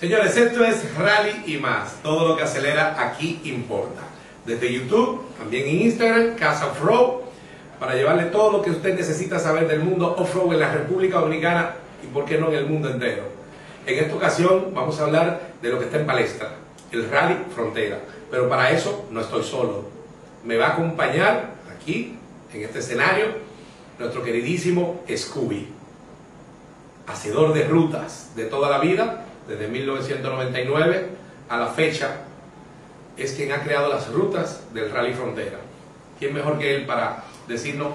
Señores, esto es Rally y más. Todo lo que acelera aquí importa. Desde YouTube, también en Instagram, Casa Off-Road, para llevarle todo lo que usted necesita saber del mundo off-road en la República Dominicana y por qué no en el mundo entero. En esta ocasión vamos a hablar de lo que está en palestra, el Rally Frontera. Pero para eso no estoy solo. Me va a acompañar aquí, en este escenario, nuestro queridísimo Scooby, hacedor de rutas de toda la vida, desde 1999 a la fecha, es quien ha creado las rutas del Rally Frontera. ¿Quién mejor que él para decirnos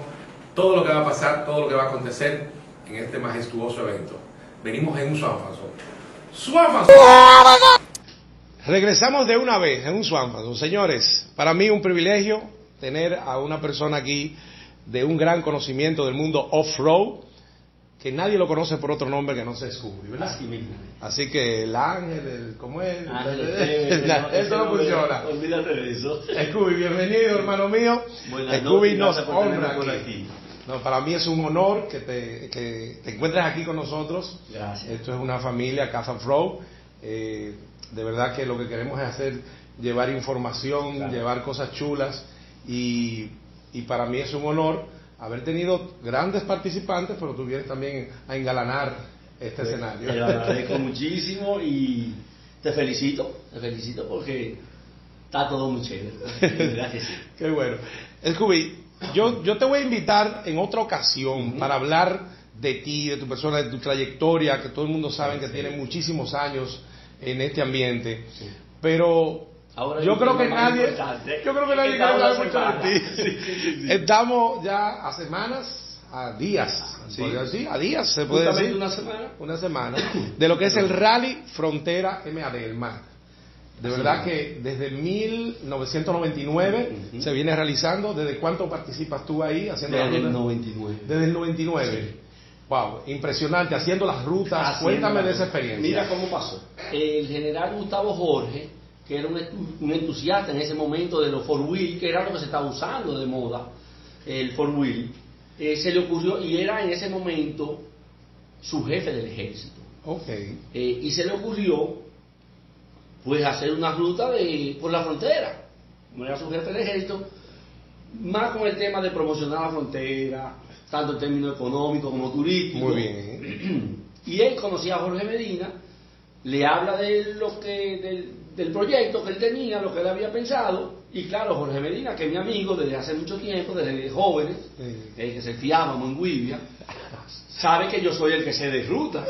todo lo que va a pasar, todo lo que va a acontecer en este majestuoso evento? Venimos en un Swanfaso. ¡Swanfaso! Regresamos de una vez en un Swanfaso. Señores, para mí un privilegio tener a una persona aquí de un gran conocimiento del mundo off-road, que nadie lo conoce por otro nombre que no sea Scooby, ¿verdad? Así mismo. Así que el ángel, el, ¿cómo es? Ángel, eso eso no funciona. Olvídate de eso. Scooby, bienvenido, hermano mío. Buenas Scooby nos honra por aquí. aquí. No, para mí es un honor que te, que te encuentres aquí con nosotros. Gracias. Esto es una familia Casa Flow. Eh, de verdad que lo que queremos es hacer, llevar información, Claro. llevar cosas chulas y, y para mí es un honor haber tenido grandes participantes, pero tú vienes también a engalanar este escenario. Te lo agradezco muchísimo y te felicito, te felicito porque está todo muy chévere. Sí. Qué bueno. Scooby, yo, yo te voy a invitar en otra ocasión para hablar de ti, de tu persona, de tu trayectoria, que todo el mundo sabe que Sí. tiene muchísimos años en este ambiente. Sí. Pero Ahora yo creo que nadie, yo creo que nadie quiere hablar mucho de ti. Sí, sí, sí. Estamos ya a semanas, a días, decir, a días se puede Justamente decir una semana. una semana, de lo que es el Rally Frontera MAD, el MAD. De Así verdad que desde 1999 Ujú. se viene realizando. ¿Desde cuánto participas tú ahí haciendo Desde el rutas? 99. Desde el 99. Wow, impresionante, haciendo las rutas. Haciendo Cuéntame de las esa experiencia. Mira cómo pasó. El general Gustavo Jorge, que era un, entusiasta en ese momento de los four wheel, que era lo que se estaba usando de moda, el four wheel, eh, se le ocurrió, y era en ese momento su jefe del ejército, eh, y se le ocurrió pues hacer una ruta de, por la frontera, como era su jefe del ejército, más con el tema de promocionar la frontera, tanto en términos económicos como turísticos. Muy bien. Y él conocía a Jorge Medina, le habla de lo que, del, del proyecto que él tenía, lo que él había pensado, y claro, Jorge Medina, que es mi amigo desde hace mucho tiempo, desde jóvenes, Sí. desde que se fiábamos en Guivia, sabe que yo soy el que sé de ruta.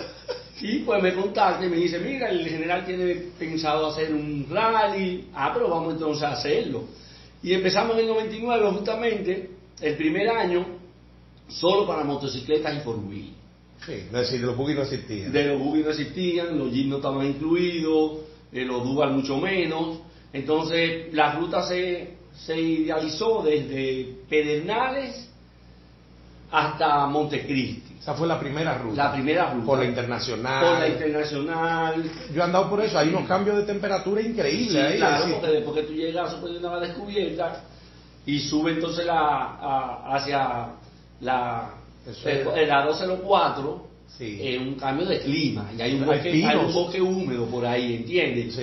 Y pues me contacta y me dice, mira, el general tiene pensado hacer un rally, ah, pero vamos entonces a hacerlo. Y empezamos en el 99 justamente, el primer año, solo para motocicletas y wheel. Sí, es decir, los buggy no existían. De los buggy no existían, los jeeps no estaban incluidos, eh, los mucho menos. Entonces la ruta se, se idealizó desde Pedernales hasta Montecristi. Esa fue la primera ruta. La primera ruta. Con la internacional. Con la internacional. Yo he andado por eso, hay unos cambios de temperatura increíbles Sí, ahí. claro, es decir, porque después que tú llegas a de una descubierta y sube entonces la, a- hacia la, Eso la 204, Sí. es un cambio de clima y hay un, bosque, pinos. hay un bosque húmedo por ahí, ¿entiendes? Sí.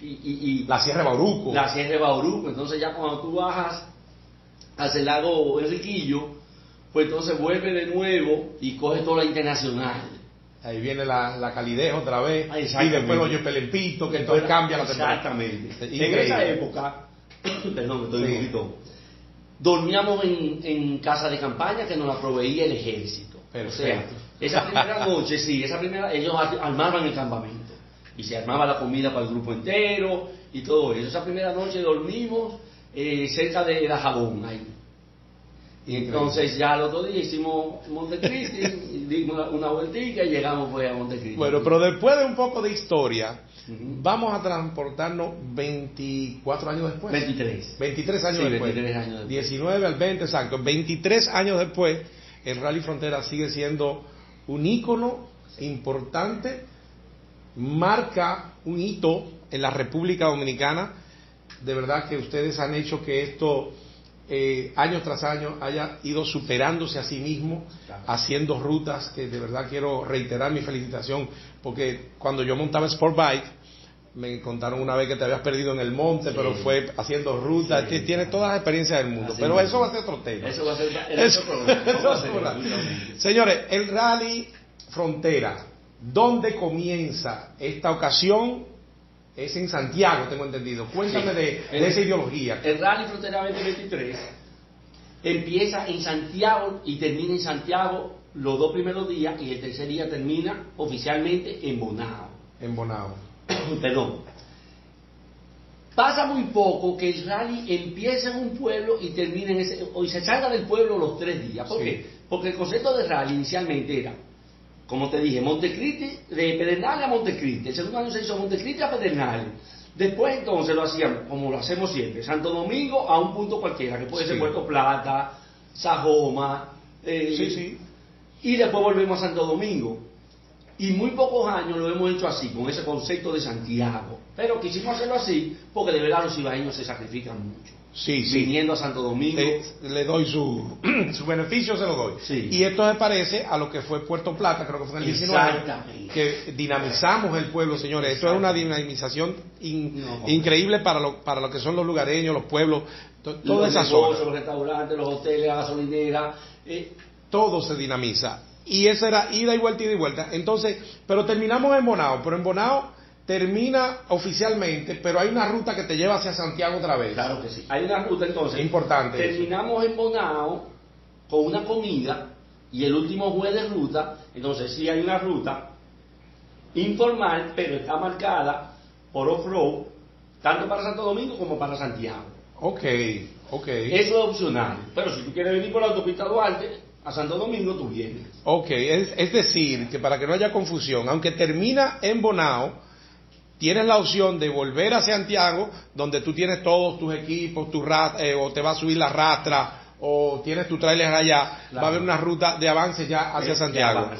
Y, y- y- y La Sierra de Bauruco. la Sierra de Bauruco, entonces ya cuando tú bajas hacia el lago Enriquillo, pues entonces vuelve de nuevo y coge toda la internacional. Ahí viene la, la calidez otra vez. Y después los Pelempito, que entonces cambia la temperatura. Exactamente. En esa época, perdón, me estoy Sí. un poquito. Dormíamos en, en casa de campaña que nos la proveía el ejército. Perfecto. O sea, esa primera noche, sí, esa primera, ellos ar- armaban el campamento. Y se armaba la comida para el grupo entero y todo eso. Esa primera noche dormimos eh, cerca de la jabón ahí. Y entonces ya el otro día hicimos Montecristi, dimos una, una vueltica y llegamos pues a Montecristi. Bueno, pero después de un poco de historia, vamos a transportarnos 24 años después. 23. 23 años Sí, después. 23 años después. 19 al 20, exacto. 23 años después, el Rally Frontera sigue siendo un ícono importante, marca un hito en la República Dominicana. De verdad que ustedes han hecho que esto eh, año tras año haya ido superándose a sí mismo, haciendo rutas que de verdad quiero reiterar mi felicitación, porque cuando yo montaba Sport Bike, me contaron una vez que te habías perdido en el monte, pero fue haciendo rutas, tiene todas las experiencias del mundo, pero eso va a ser otro tema. Eso va a ser, otro Señores, el rally frontera, ¿dónde comienza esta ocasión? Es en Santiago, tengo entendido. Cuéntame de, esa ideología. El Rally Frontera 2023 empieza en Santiago y termina en Santiago los dos primeros días y el tercer día termina oficialmente en Bonao. En Bonao. Perdón. Pasa muy poco que el rally empieza en un pueblo y termina en ese, o se salga del pueblo los tres días. ¿Por qué? Porque el concepto de rally inicialmente era como te dije, Montecristi, de Pedernales a Montecristi. El segundo año se hizo Montecristi a Pedernales. Después entonces lo hacían, como lo hacemos siempre, Santo Domingo a un punto cualquiera, que puede ser Puerto Plata, Sajoma, eh, sí, sí. y después volvemos a Santo Domingo. Y muy pocos años lo hemos hecho así, con ese concepto de Santiago. Pero quisimos hacerlo así porque de verdad los ibaeños se sacrifican mucho. Sí, sí. Viniendo a Santo Domingo. Eh, le doy su, su beneficio, se lo doy. Y esto se parece a lo que fue Puerto Plata, creo que fue en el 19, que dinamizamos el pueblo, señores. Esto es una dinamización increíble para lo, para lo que son los lugareños, los pueblos, toda esa zona. Los restaurantes, los hoteles, la gasolinera. Eh. Todo se dinamiza. Y eso era ida y vuelta, ida y vuelta. Entonces, pero terminamos en Bonao, pero en Bonao termina oficialmente, pero hay una ruta que te lleva hacia Santiago otra vez. Claro que sí. Hay una ruta entonces. Importante. Terminamos en Bonao con una comida y el último juez de ruta, entonces sí hay una ruta informal, pero está marcada por off-road, tanto para Santo Domingo como para Santiago. Ok, ok. Eso es opcional, pero si tú quieres venir por la autopista Duarte, a Santo Domingo tú vienes. Ok, es, es decir, que para que no haya confusión, aunque termina en Bonao, tienes la opción de volver a Santiago, donde tú tienes todos tus equipos, tu eh, o te va a subir la rastra, o tienes tu trailer allá, va a haber una ruta de avance ya hacia Santiago.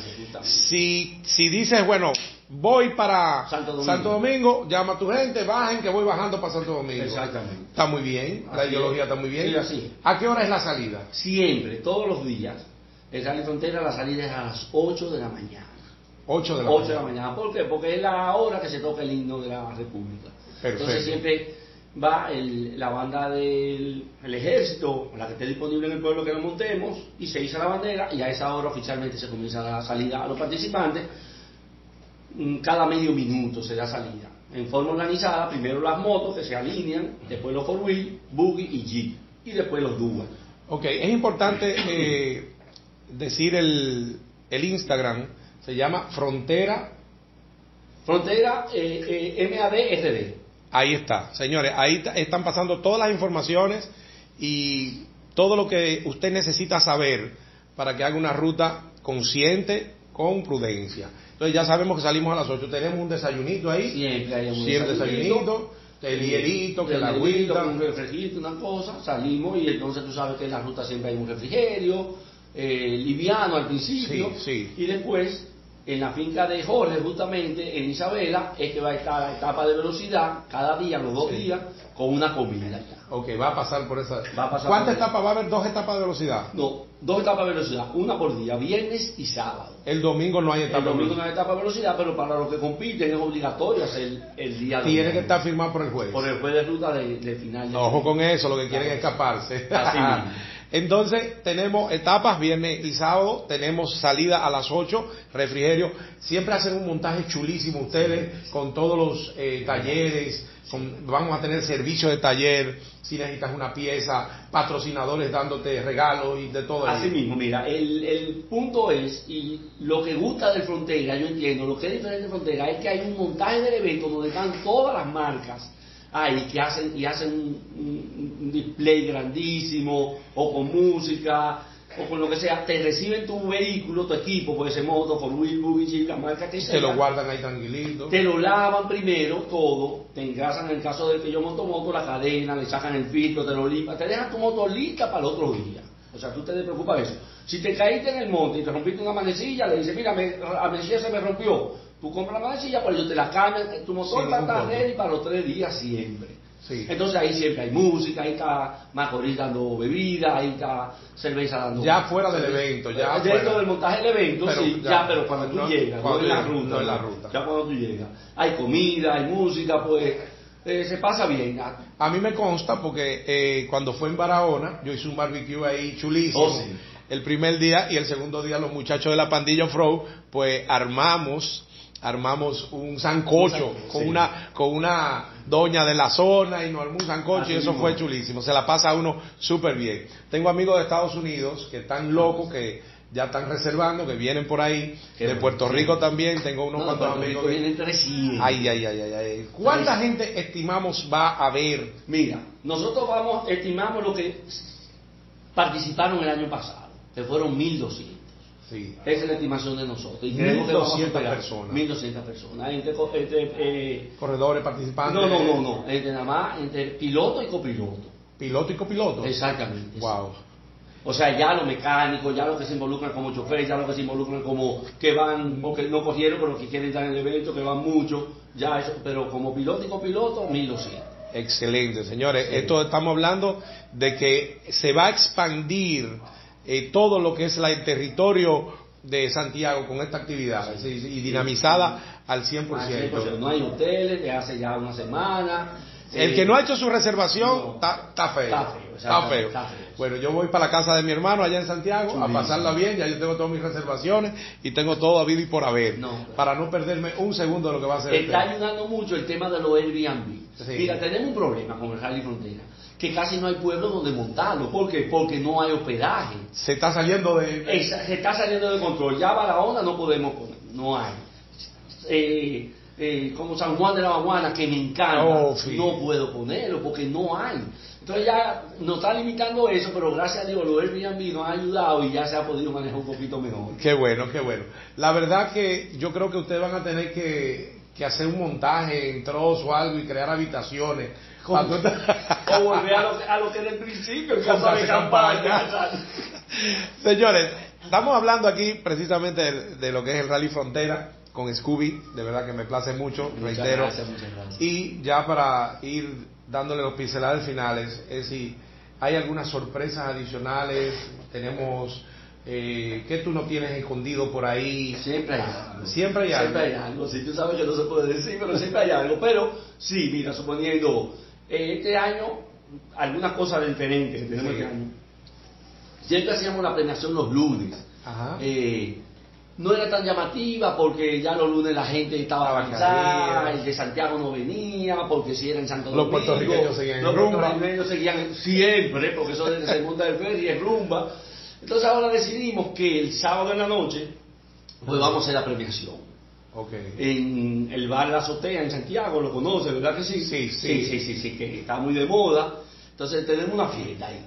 si, si dices, bueno, voy para Santo Domingo. llama a tu gente, bajen que voy bajando para Santo Domingo. Exactamente. Está muy bien, la ideología está muy bien. Sí, así. ¿A qué hora es la salida? Siempre, todos los días. En Sale Frontera la salida es a las 8 de la mañana. 8 de la 8 mañana. de la mañana. ¿Por qué? Porque es la hora que se toca el himno de la República. Entonces siempre va la banda del ejército, la que esté disponible en el pueblo que lo montemos, y se iza la bandera, y a esa hora oficialmente se comienza la salida a los participantes. Mm, cada medio minuto se da salida. En forma organizada, primero las motos que se alinean, después los four wheel, buggy y jeep, y después los dual. Ok, es importante eh, decir el, el Instagram se llama Frontera. Frontera eh, eh Ahí está, señores, ahí están pasando todas las informaciones y todo lo que usted necesita saber para que haga una ruta consciente con prudencia. Entonces ya sabemos que salimos a las 8, tenemos un desayunito ahí, siempre hay un desayunito, el hielito, que la agüita, un refrigerio, una cosa, salimos y entonces tú sabes que en la ruta siempre hay un refrigerio, eh, liviano al principio, y después en la finca de Jorge, justamente en Isabela, es que va a estar la etapa de velocidad cada día, los dos días, con una comida. Ok, va a pasar por esa. Va a ¿Cuántas etapas? ¿Va a haber dos etapas de velocidad? No, dos etapas de velocidad, una por día, viernes y sábado. El domingo no hay etapa El domingo no hay etapa de velocidad, pero para los que compiten es obligatorio hacer el día de Tiene que estar firmado por el juez. Por el juez de ruta de, final. Ojo con eso, lo que quieren es escaparse. Así mismo. Entonces tenemos etapas, viernes y sábado, tenemos salida a las 8, refrigerio. Siempre hacen un montaje chulísimo ustedes con todos los eh, talleres, vamos a tener servicio de taller, si necesitas una pieza, patrocinadores dándote regalos y de todo. Así mismo, mira, el, el, punto es, y lo que gusta de Frontera, yo entiendo, lo que es diferente de Frontera es que hay un montaje del evento donde están todas las marcas ahí que hacen y hacen un, display grandísimo o con música o con lo que sea, te reciben tu vehículo, tu equipo, puede ser moto, por wheel, buggy, la marca que sea. Te lo guardan ahí tranquilito. Te lo lavan primero todo, te engrasan en el caso de que yo monto moto, la cadena, le sacan el filtro, te lo limpian, te dejan tu moto lista para el otro día. O sea, tú te preocupas de eso. Si te caíste en el monte y te rompiste una manecilla, le dices, mira, me, la manecilla se me rompió, Tú compras la manecilla, pero yo te la cambio, tu motor va a estar ready para los tres días siempre. Sí. Entonces ahí siempre hay música, ahí está Macorís dando bebida, ahí está cerveza dando... Ya fuera del evento, ya Dentro fuera. del montaje del evento, Pero sí, ya, ya, pero cuando tú no- llegas, cuando no en la ruta. no en la ruta. Ya cuando tú llegas. Hay comida, hay música, pues eh, se pasa bien. Ah, A mí me consta porque eh, cuando fue en Barahona, yo hice un barbecue ahí chulísimo. Oh, sí. El primer día y el segundo día los muchachos de la pandilla Fro, pues armamos armamos un sancocho con una con una doña de la zona y nos armó un sancocho Así y eso mismo. fue chulísimo. Se la pasa uno súper bien. Tengo amigos de Estados Unidos que están locos que ya están reservando, que vienen por ahí. Qué de bueno, Puerto sí. Rico también tengo unos no, cuantos amigos. Que- vienen 300. Ay, ay, ay, ay, ay. ¿Cuánta gente estimamos va a ver? Mira, nosotros vamos, estimamos lo que participaron el año pasado, que fueron 1.200. Sí. Esa es la estimación de nosotros. Y a 1.200 superar. personas. 1.200 personas. Entre, entre, eh, Corredores participantes. no, no, no, no. Entre nada más, entre piloto y copiloto. Piloto y copiloto. Exactamente. Wow. O sea, ya los mecánicos, ya los que se involucran como choferes, ya los que se involucran como que van, o que no cogieron, pero que quieren estar en el evento, que van mucho, ya eso, pero como piloto y copiloto, 1200. Excelente, señores. Sí. Esto estamos hablando de que se va a expandir eh, todo lo que es la- el territorio de Santiago con esta actividad sí, sí, y dinamizada al 100%. Así, pues, no hay hoteles, de hace ya una semana. El Eh, que no ha hecho su reservación no. está, está feo. Está feo, feo. Bueno, yo voy para la casa de mi hermano allá en Santiago a pasarla bien. Ya yo tengo todas mis reservaciones y tengo todo a vida y por haber. No, claro. Para no perderme un segundo de lo que va a ser. Está ayudando mucho el tema de los Airbnb. Sí. Mira, tenemos un problema con el Rally Frontera, que casi no hay pueblo donde montarlo. ¿Por qué? Porque no hay hospedaje. Se está saliendo de. Se está saliendo de control. Ya Barahona no podemos poner, no hay. Eh, eh, como San Juan de la Maguana, que me encanta, Oh, sí. no puedo ponerlo porque no hay. Entonces ya nos está limitando eso, pero gracias a Dios los Airbnb nos han ayudado y ya se ha podido manejar un poquito mejor. Qué bueno, qué bueno. La verdad que yo creo que ustedes van a tener que, que hacer un montaje en trozo o algo y crear habitaciones. Como- O volver a lo, que- a lo que era el principio, en Casa de de campaña. campaña. Señores, estamos hablando aquí precisamente de, de lo que es el Rally Frontera con Scooby. De verdad que me place mucho, Muchas reitero. gracias, muchas gracias. Y ya para ir dándole los pinceladas finales, es si hay algunas sorpresas adicionales, tenemos eh, que tú no tienes escondido por ahí. Siempre hay algo. Siempre hay algo. Siempre hay algo. Sí, tú sabes que no se puede decir, pero siempre hay algo. Pero sí, mira, suponiendo eh, este año, algunas cosas diferentes que tenemos Sí. este año. Siempre hacíamos la premiación los lunes. Ajá. Eh, no era tan llamativa porque ya los lunes la gente estaba cansada, el de Santiago no venía, porque si era en Santo Los Domingo. puertorriqueños seguían en Los rumba. puertorriqueños seguían siempre, porque eso de se monta el ferry es rumba. Entonces ahora decidimos que el sábado en la noche, pues vamos a hacer la premiación. En el bar La Azotea en Santiago, lo conoce, ¿verdad que sí? Sí, sí. sí, sí, que está muy de moda. Entonces tenemos una fiesta ahí,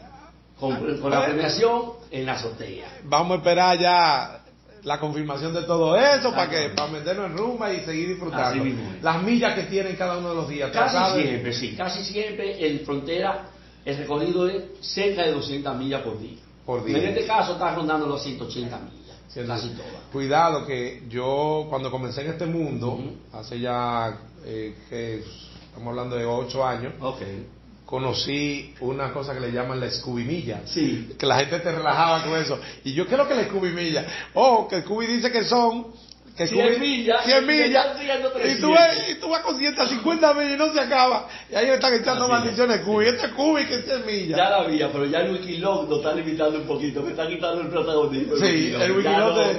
con, con la premiación en la azotea. Vamos a esperar ya la confirmación de todo eso para que para meternos en rumba y seguir disfrutando. Las millas que tienen cada uno de los días. ¿tú Casi sabes? siempre, sí, casi siempre el frontera, el recorrido es cerca de 200 millas por día. Por día. En este caso está rondando los 180 millas, Cierto. casi todas. Cuidado que yo cuando comencé en este mundo, hace ya, eh, que estamos hablando de ocho años, Ok. conocí una cosa que le llaman la Scooby Milla. Sí. Que la gente te relajaba con eso. Y yo quiero que la Scooby Milla. Ojo, que Scooby dice que son... Que 100 Scooby- millas, 100 y millas. Y tú, 300. ves, y tú vas con 150 millas y no se acaba. Y ahí están echando maldiciones. Scooby, este es Scooby que es 100 millas. Ya la había, pero ya el Wikilog nos está limitando un poquito, me está quitando el protagonismo. Sí, el Wikilog de-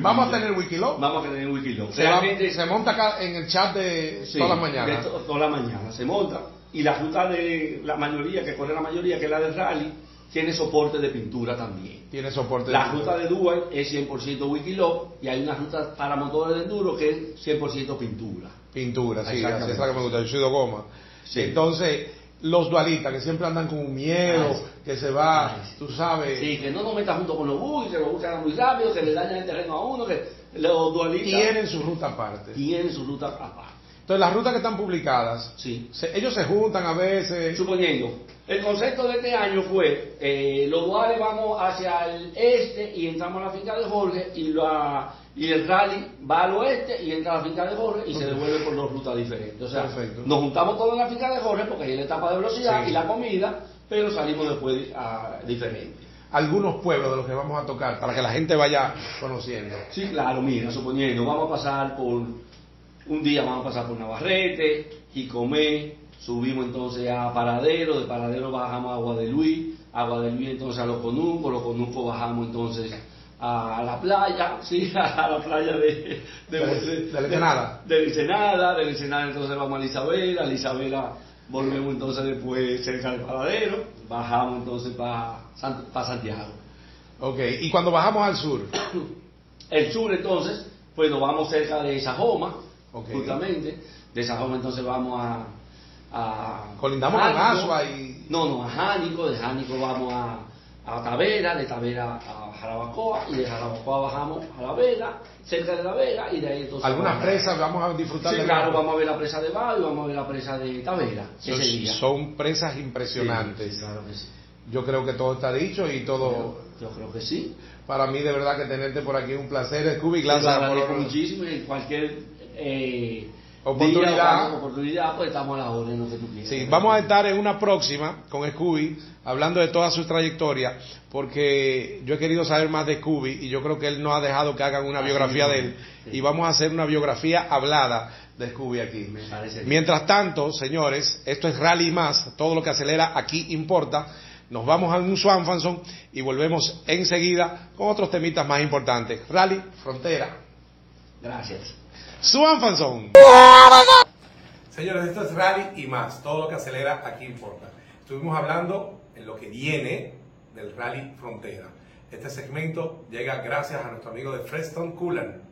no. Vamos a tener Wikilog. Vamos a tener Wikilog. Se, monta acá en el chat de todas las mañanas. de to- toda la mañana se monta. Y la ruta de la mayoría, que corre la mayoría, que es la del rally, tiene soporte de pintura también. Tiene soporte. La ruta de Dubai es 100% Wikilog y hay una ruta para motores de enduro que es 100% pintura. Pintura, sí, Exactamente. así es la que me gusta. Yo soy de goma. Sí. Entonces, los dualistas que siempre andan con un miedo, Ay, que se va, sí. tú sabes. Sí, que no nos metas junto con los bugs, que los hagan muy rápido, que le dañan el terreno a uno, que los dualistas Tienen su ruta aparte. tienen su ruta aparte. Entonces, las rutas que están publicadas, Sí. se- ellos se juntan a veces. Suponiendo, el concepto de este año fue, eh, los duales vamos hacia el este y entramos a la finca de Jorge y la, y el rally va al oeste y entra a la finca de Jorge y se devuelve por dos rutas diferentes. O sea, Perfecto. nos juntamos todos en la finca de Jorge porque es la etapa de velocidad Sí. y la comida, pero salimos después a, diferente. Algunos pueblos de los que vamos a tocar para que la gente vaya conociendo. Sí, claro, mira, suponiendo, vamos a pasar por, un día vamos a pasar por Navarrete, Jicomé, subimos entonces a Paradero, de Paradero bajamos a Agua de Luis, Agua de Luis entonces a Los Conucos, Los Conucos bajamos entonces a la playa, sí, a la playa de... De- de. De, la Ensenada, de entonces vamos a la Isabela, a la Isabela volvemos entonces después cerca del Paradero, bajamos entonces para Santiago. Ok, y cuando bajamos al sur, El sur entonces, pues nos vamos cerca de Sajoma, Ok. justamente. De Sajoma entonces vamos a... a Colindamos con Jánico. Asua y- No, no, a Jánico, de Jánico vamos a, a Tavera, de Tavera a Jarabacoa, y de Jarabacoa bajamos a La Vega, cerca de La Vega, y de ahí entonces... algunas vamos- presas vamos a disfrutar Sí, de claro, vamos a ver la presa de Bayo y vamos a ver la presa de Tavera, Son, ese día. son presas impresionantes. sí, claro que sí. Yo creo que todo está dicho y todo. Yo creo que sí. Para mí, de verdad, que tenerte por aquí es un placer. Scooby, gracias por muchísimo en cualquier eh, Oportunidad. día oportunidad, pues estamos a la que tú quieras. Sí, vamos a estar en una próxima con Scooby, hablando de toda su trayectoria, porque yo he querido saber más de Scooby y yo creo que él no ha dejado que hagan una Así biografía de él. sí. Y vamos a hacer una biografía hablada de Scooby aquí. Me. Mientras tanto, señores, esto es Rally más, todo lo que acelera aquí importa. Nos vamos a un Swanfanson y volvemos enseguida con otros temitas más importantes. Rally, frontera. Gracias. Swanfanson. Señores, esto es Rally y más, todo lo que acelera aquí importa. Estuvimos hablando en lo que viene del Rally Frontera. Este segmento llega gracias a nuestro amigo de Freston Coolant,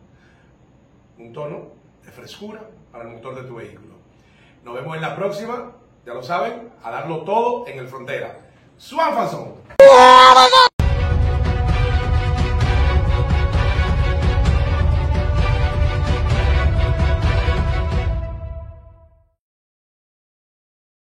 un tono de frescura para el motor de tu vehículo. Nos vemos en la próxima, ya lo saben, a darlo todo en el Frontera. Swanfanson.